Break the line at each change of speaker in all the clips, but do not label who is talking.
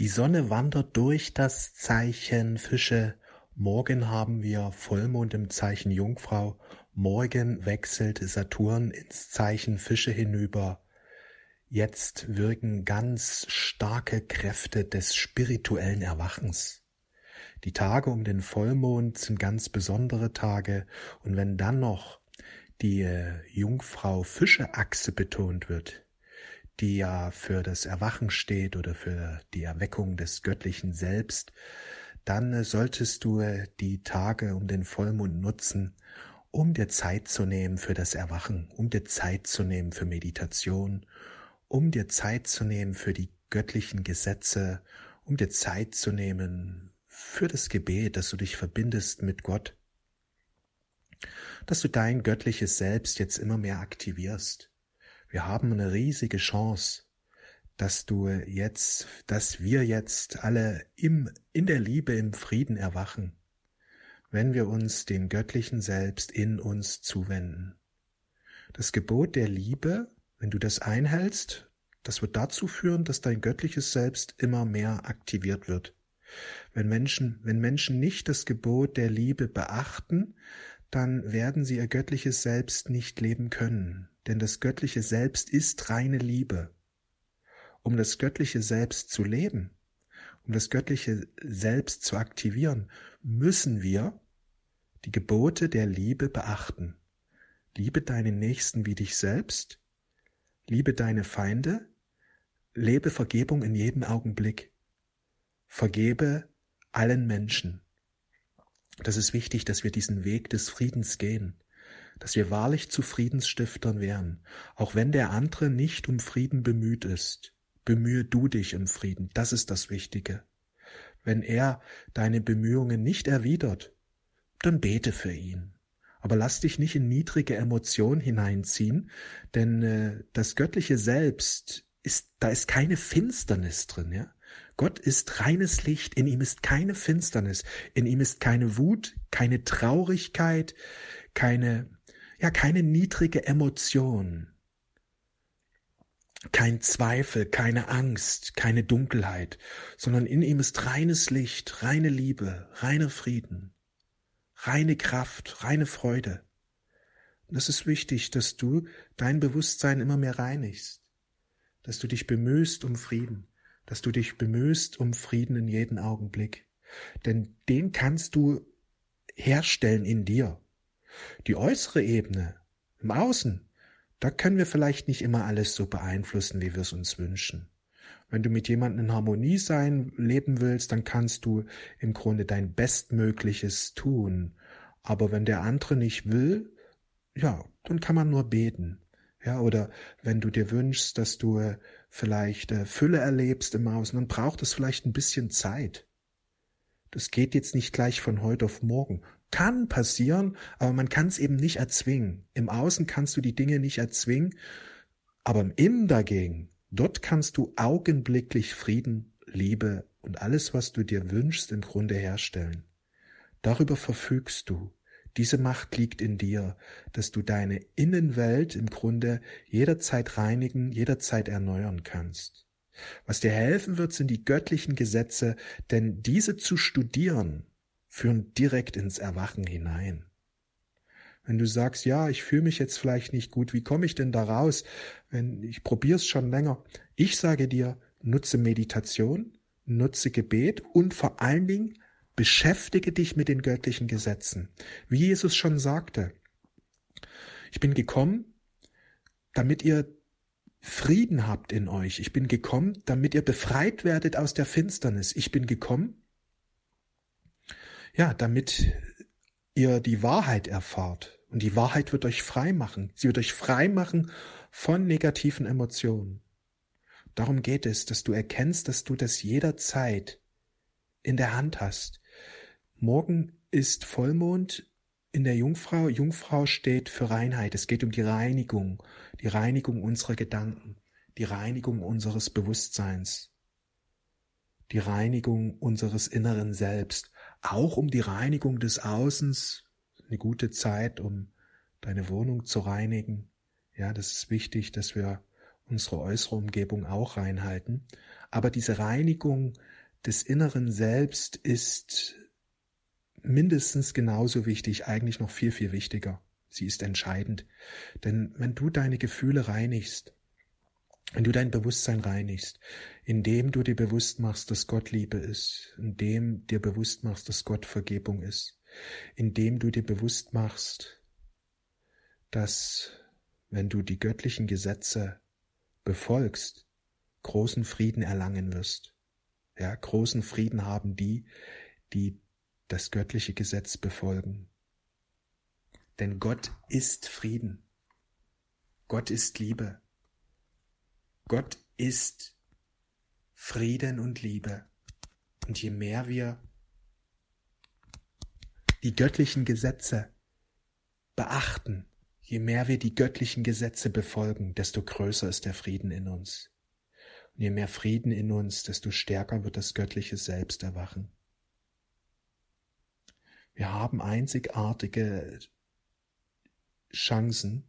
Die Sonne wandert durch das Zeichen Fische. Morgen haben wir Vollmond im Zeichen Jungfrau. Morgen wechselt Saturn ins Zeichen Fische hinüber. Jetzt wirken ganz starke Kräfte des spirituellen Erwachens. Die Tage um den Vollmond sind ganz besondere Tage und wenn dann noch die äh, Jungfrau Fische Achse betont wird, die ja für das Erwachen steht oder für die Erweckung des göttlichen Selbst, dann äh, solltest du äh, die Tage um den Vollmond nutzen, um dir Zeit zu nehmen für das Erwachen, um dir Zeit zu nehmen für Meditation, um dir Zeit zu nehmen für die göttlichen Gesetze, um dir Zeit zu nehmen für das Gebet, dass du dich verbindest mit Gott, dass du dein göttliches Selbst jetzt immer mehr aktivierst. Wir haben eine riesige Chance, dass du jetzt, dass wir jetzt alle im, in der Liebe, im Frieden erwachen, wenn wir uns dem göttlichen Selbst in uns zuwenden. Das Gebot der Liebe, wenn du das einhältst, das wird dazu führen, dass dein göttliches Selbst immer mehr aktiviert wird. Wenn Menschen, wenn Menschen nicht das Gebot der Liebe beachten, dann werden sie ihr göttliches Selbst nicht leben können denn das göttliche Selbst ist reine Liebe. Um das göttliche Selbst zu leben, um das göttliche Selbst zu aktivieren, müssen wir die Gebote der Liebe beachten. Liebe deinen Nächsten wie dich selbst, liebe deine Feinde, lebe Vergebung in jedem Augenblick, vergebe allen Menschen. Das ist wichtig, dass wir diesen Weg des Friedens gehen dass wir wahrlich zu Friedensstiftern werden, auch wenn der andere nicht um Frieden bemüht ist. Bemühe du dich im Frieden, das ist das Wichtige. Wenn er deine Bemühungen nicht erwidert, dann bete für ihn. Aber lass dich nicht in niedrige Emotionen hineinziehen, denn äh, das göttliche Selbst ist, da ist keine Finsternis drin, ja. Gott ist reines Licht, in ihm ist keine Finsternis, in ihm ist keine Wut, keine Traurigkeit, keine ja keine niedrige Emotion, kein Zweifel, keine Angst, keine Dunkelheit, sondern in ihm ist reines Licht, reine Liebe, reiner Frieden, reine Kraft, reine Freude. Und es ist wichtig, dass du dein Bewusstsein immer mehr reinigst, dass du dich bemühst um Frieden, dass du dich bemühst um Frieden in jeden Augenblick. Denn den kannst du herstellen in dir. Die äußere Ebene, im Außen, da können wir vielleicht nicht immer alles so beeinflussen, wie wir es uns wünschen. Wenn du mit jemandem in Harmonie sein, leben willst, dann kannst du im Grunde dein Bestmögliches tun. Aber wenn der andere nicht will, ja, dann kann man nur beten. Ja, oder wenn du dir wünschst, dass du äh, vielleicht äh, Fülle erlebst im Außen, dann braucht es vielleicht ein bisschen Zeit. Das geht jetzt nicht gleich von heute auf morgen. Kann passieren, aber man kann es eben nicht erzwingen. Im Außen kannst du die Dinge nicht erzwingen, aber im Innen dagegen, dort kannst du augenblicklich Frieden, Liebe und alles, was du dir wünschst, im Grunde herstellen. Darüber verfügst du. Diese Macht liegt in dir, dass du deine Innenwelt im Grunde jederzeit reinigen, jederzeit erneuern kannst. Was dir helfen wird, sind die göttlichen Gesetze, denn diese zu studieren, führen direkt ins Erwachen hinein. Wenn du sagst, ja, ich fühle mich jetzt vielleicht nicht gut, wie komme ich denn da raus? Wenn ich probiere es schon länger. Ich sage dir, nutze Meditation, nutze Gebet und vor allen Dingen beschäftige dich mit den göttlichen Gesetzen. Wie Jesus schon sagte, ich bin gekommen, damit ihr Frieden habt in euch. Ich bin gekommen, damit ihr befreit werdet aus der Finsternis. Ich bin gekommen, ja, damit ihr die Wahrheit erfahrt. Und die Wahrheit wird euch frei machen. Sie wird euch frei machen von negativen Emotionen. Darum geht es, dass du erkennst, dass du das jederzeit in der Hand hast. Morgen ist Vollmond in der Jungfrau. Jungfrau steht für Reinheit. Es geht um die Reinigung, die Reinigung unserer Gedanken, die Reinigung unseres Bewusstseins, die Reinigung unseres inneren Selbst auch um die Reinigung des Außens, eine gute Zeit, um deine Wohnung zu reinigen. Ja, das ist wichtig, dass wir unsere äußere Umgebung auch reinhalten. Aber diese Reinigung des inneren Selbst ist mindestens genauso wichtig, eigentlich noch viel, viel wichtiger. Sie ist entscheidend. Denn wenn du deine Gefühle reinigst, wenn du dein Bewusstsein reinigst, indem du dir bewusst machst, dass Gott Liebe ist, indem dir bewusst machst, dass Gott Vergebung ist, indem du dir bewusst machst, dass wenn du die göttlichen Gesetze befolgst, großen Frieden erlangen wirst. Ja, großen Frieden haben die, die das göttliche Gesetz befolgen. Denn Gott ist Frieden. Gott ist Liebe. Gott ist Frieden und Liebe. Und je mehr wir die göttlichen Gesetze beachten, je mehr wir die göttlichen Gesetze befolgen, desto größer ist der Frieden in uns. Und je mehr Frieden in uns, desto stärker wird das göttliche Selbst erwachen. Wir haben einzigartige Chancen,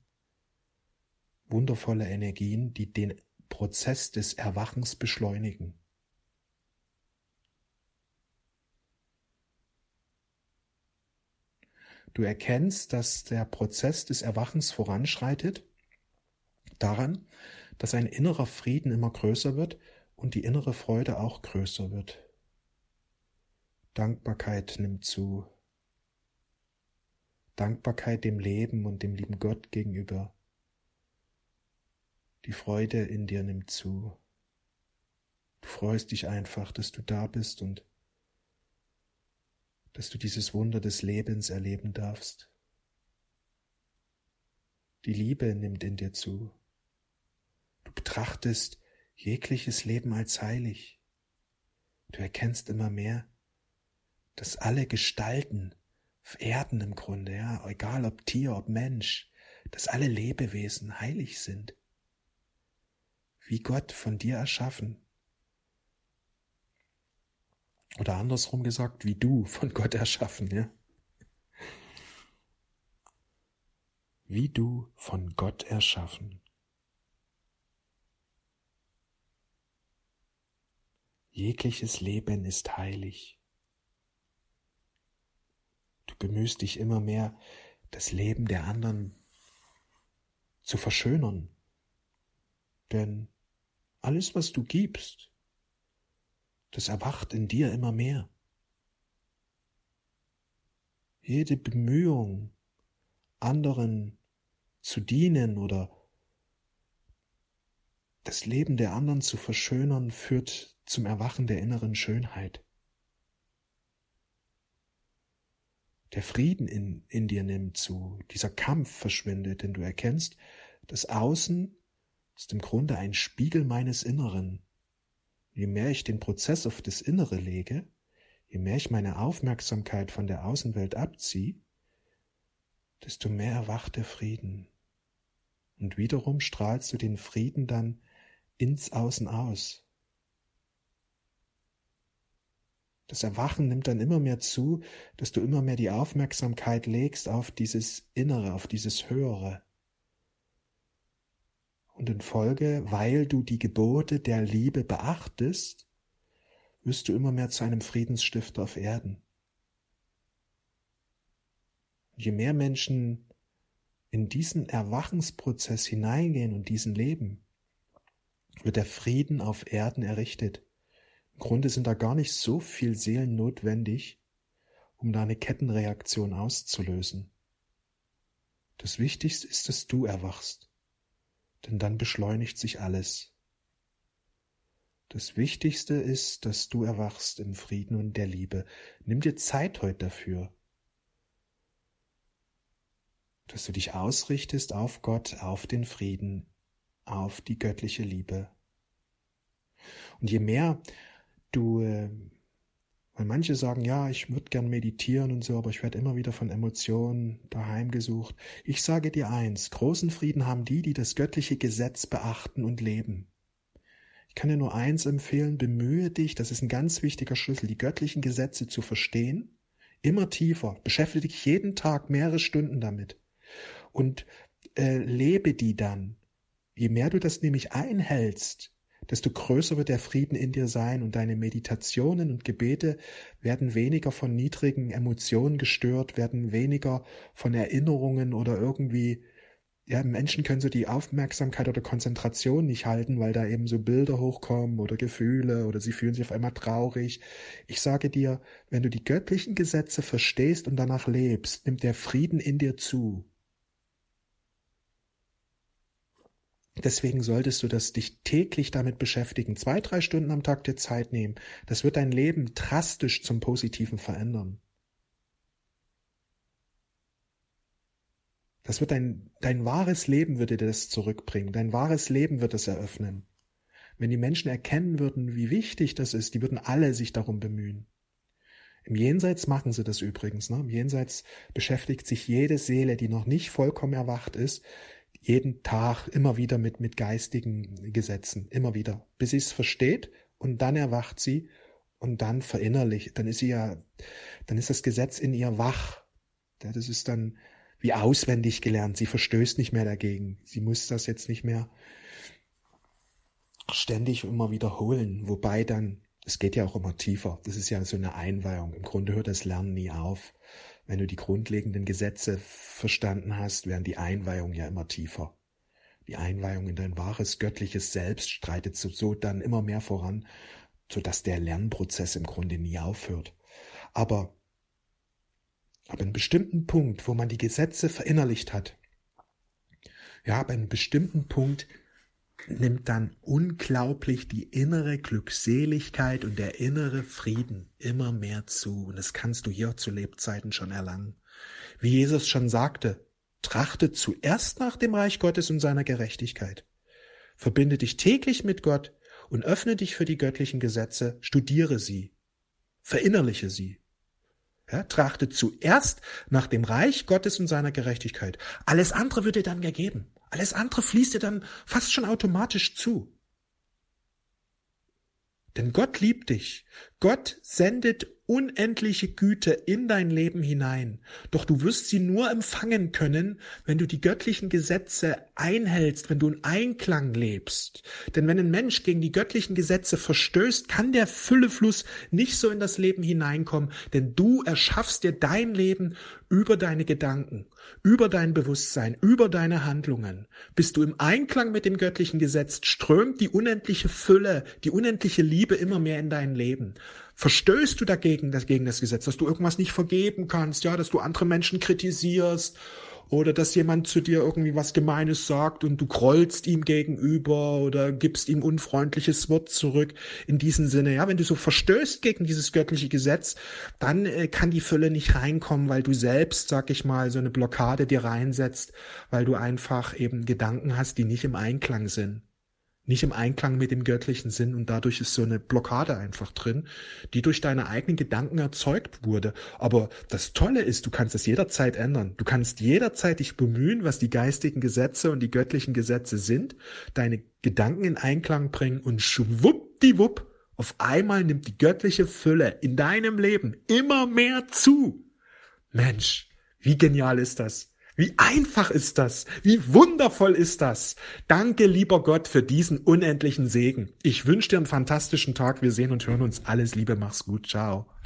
wundervolle Energien, die den Prozess des Erwachens beschleunigen. Du erkennst, dass der Prozess des Erwachens voranschreitet daran, dass ein innerer Frieden immer größer wird und die innere Freude auch größer wird. Dankbarkeit nimmt zu. Dankbarkeit dem Leben und dem lieben Gott gegenüber. Die Freude in dir nimmt zu. Du freust dich einfach, dass du da bist und dass du dieses Wunder des Lebens erleben darfst. Die Liebe nimmt in dir zu. Du betrachtest jegliches Leben als heilig. Du erkennst immer mehr, dass alle Gestalten auf Erden im Grunde, ja, egal ob Tier, ob Mensch, dass alle Lebewesen heilig sind. Wie Gott von dir erschaffen. Oder andersrum gesagt, wie du von Gott erschaffen, ja. Wie du von Gott erschaffen. Jegliches Leben ist heilig. Du bemühst dich immer mehr, das Leben der anderen zu verschönern. Denn alles, was du gibst, das erwacht in dir immer mehr. Jede Bemühung, anderen zu dienen oder das Leben der anderen zu verschönern, führt zum Erwachen der inneren Schönheit. Der Frieden in, in dir nimmt zu, dieser Kampf verschwindet, denn du erkennst, das Außen ist im Grunde ein Spiegel meines Inneren. Je mehr ich den Prozess auf das Innere lege, je mehr ich meine Aufmerksamkeit von der Außenwelt abziehe, desto mehr erwacht der Frieden. Und wiederum strahlst du den Frieden dann ins Außen aus. Das Erwachen nimmt dann immer mehr zu, dass du immer mehr die Aufmerksamkeit legst auf dieses Innere, auf dieses Höhere. Und in Folge, weil du die Gebote der Liebe beachtest, wirst du immer mehr zu einem Friedensstifter auf Erden. Je mehr Menschen in diesen Erwachensprozess hineingehen und diesen leben, wird der Frieden auf Erden errichtet. Im Grunde sind da gar nicht so viel Seelen notwendig, um da eine Kettenreaktion auszulösen. Das Wichtigste ist, dass du erwachst denn dann beschleunigt sich alles. Das Wichtigste ist, dass du erwachst im Frieden und der Liebe. Nimm dir Zeit heute dafür, dass du dich ausrichtest auf Gott, auf den Frieden, auf die göttliche Liebe. Und je mehr du weil manche sagen, ja, ich würde gern meditieren und so, aber ich werde immer wieder von Emotionen daheim gesucht. Ich sage dir eins, großen Frieden haben die, die das göttliche Gesetz beachten und leben. Ich kann dir nur eins empfehlen, bemühe dich, das ist ein ganz wichtiger Schlüssel, die göttlichen Gesetze zu verstehen, immer tiefer, beschäftige dich jeden Tag mehrere Stunden damit und äh, lebe die dann. Je mehr du das nämlich einhältst, desto größer wird der Frieden in dir sein und deine Meditationen und Gebete werden weniger von niedrigen Emotionen gestört, werden weniger von Erinnerungen oder irgendwie ja, Menschen können so die Aufmerksamkeit oder Konzentration nicht halten, weil da eben so Bilder hochkommen oder Gefühle oder sie fühlen sich auf einmal traurig. Ich sage dir, wenn du die göttlichen Gesetze verstehst und danach lebst, nimmt der Frieden in dir zu. Deswegen solltest du das dich täglich damit beschäftigen, zwei, drei Stunden am Tag dir Zeit nehmen. Das wird dein Leben drastisch zum Positiven verändern. Das wird dein, dein wahres Leben würde dir das zurückbringen. Dein wahres Leben wird es eröffnen. Wenn die Menschen erkennen würden, wie wichtig das ist, die würden alle sich darum bemühen. Im Jenseits machen sie das übrigens. Ne? Im Jenseits beschäftigt sich jede Seele, die noch nicht vollkommen erwacht ist, jeden Tag immer wieder mit, mit geistigen Gesetzen, immer wieder, bis sie es versteht und dann erwacht sie und dann verinnerlicht, dann ist sie ja, dann ist das Gesetz in ihr wach. Das ist dann wie auswendig gelernt. Sie verstößt nicht mehr dagegen. Sie muss das jetzt nicht mehr ständig immer wiederholen. Wobei dann, es geht ja auch immer tiefer. Das ist ja so eine Einweihung. Im Grunde hört das Lernen nie auf. Wenn du die grundlegenden Gesetze verstanden hast, werden die Einweihungen ja immer tiefer. Die Einweihung in dein wahres göttliches Selbst streitet so, dann immer mehr voran, sodass der Lernprozess im Grunde nie aufhört. Aber Ab einem bestimmten Punkt, wo man die Gesetze verinnerlicht hat, ja, ab einem bestimmten Punkt nimmt dann unglaublich die innere Glückseligkeit und der innere Frieden immer mehr zu. Und das kannst du hier zu Lebzeiten schon erlangen. Wie Jesus schon sagte, trachte zuerst nach dem Reich Gottes und seiner Gerechtigkeit. Verbinde dich täglich mit Gott und öffne dich für die göttlichen Gesetze, studiere sie, verinnerliche sie. Ja, trachte zuerst nach dem Reich Gottes und seiner Gerechtigkeit. Alles andere wird dir dann gegeben. Alles andere fließt dir dann fast schon automatisch zu. Denn Gott liebt dich. Gott sendet unendliche Güte in dein Leben hinein. Doch du wirst sie nur empfangen können, wenn du die göttlichen Gesetze einhältst, wenn du in Einklang lebst. Denn wenn ein Mensch gegen die göttlichen Gesetze verstößt, kann der Füllefluss nicht so in das Leben hineinkommen, denn du erschaffst dir dein Leben über deine Gedanken, über dein Bewusstsein, über deine Handlungen. Bist du im Einklang mit dem göttlichen Gesetz, strömt die unendliche Fülle, die unendliche Liebe immer mehr in dein Leben. Verstößt du dagegen, gegen das Gesetz, dass du irgendwas nicht vergeben kannst, ja, dass du andere Menschen kritisierst oder dass jemand zu dir irgendwie was Gemeines sagt und du grollst ihm gegenüber oder gibst ihm unfreundliches Wort zurück. In diesem Sinne, ja, wenn du so verstößt gegen dieses göttliche Gesetz, dann äh, kann die Fülle nicht reinkommen, weil du selbst, sag ich mal, so eine Blockade dir reinsetzt, weil du einfach eben Gedanken hast, die nicht im Einklang sind nicht im Einklang mit dem göttlichen Sinn und dadurch ist so eine Blockade einfach drin, die durch deine eigenen Gedanken erzeugt wurde. Aber das Tolle ist, du kannst es jederzeit ändern. Du kannst jederzeit dich bemühen, was die geistigen Gesetze und die göttlichen Gesetze sind, deine Gedanken in Einklang bringen und schwuppdiwupp, auf einmal nimmt die göttliche Fülle in deinem Leben immer mehr zu. Mensch, wie genial ist das? Wie einfach ist das? Wie wundervoll ist das? Danke, lieber Gott, für diesen unendlichen Segen. Ich wünsche dir einen fantastischen Tag. Wir sehen und hören uns. Alles Liebe, mach's gut. Ciao.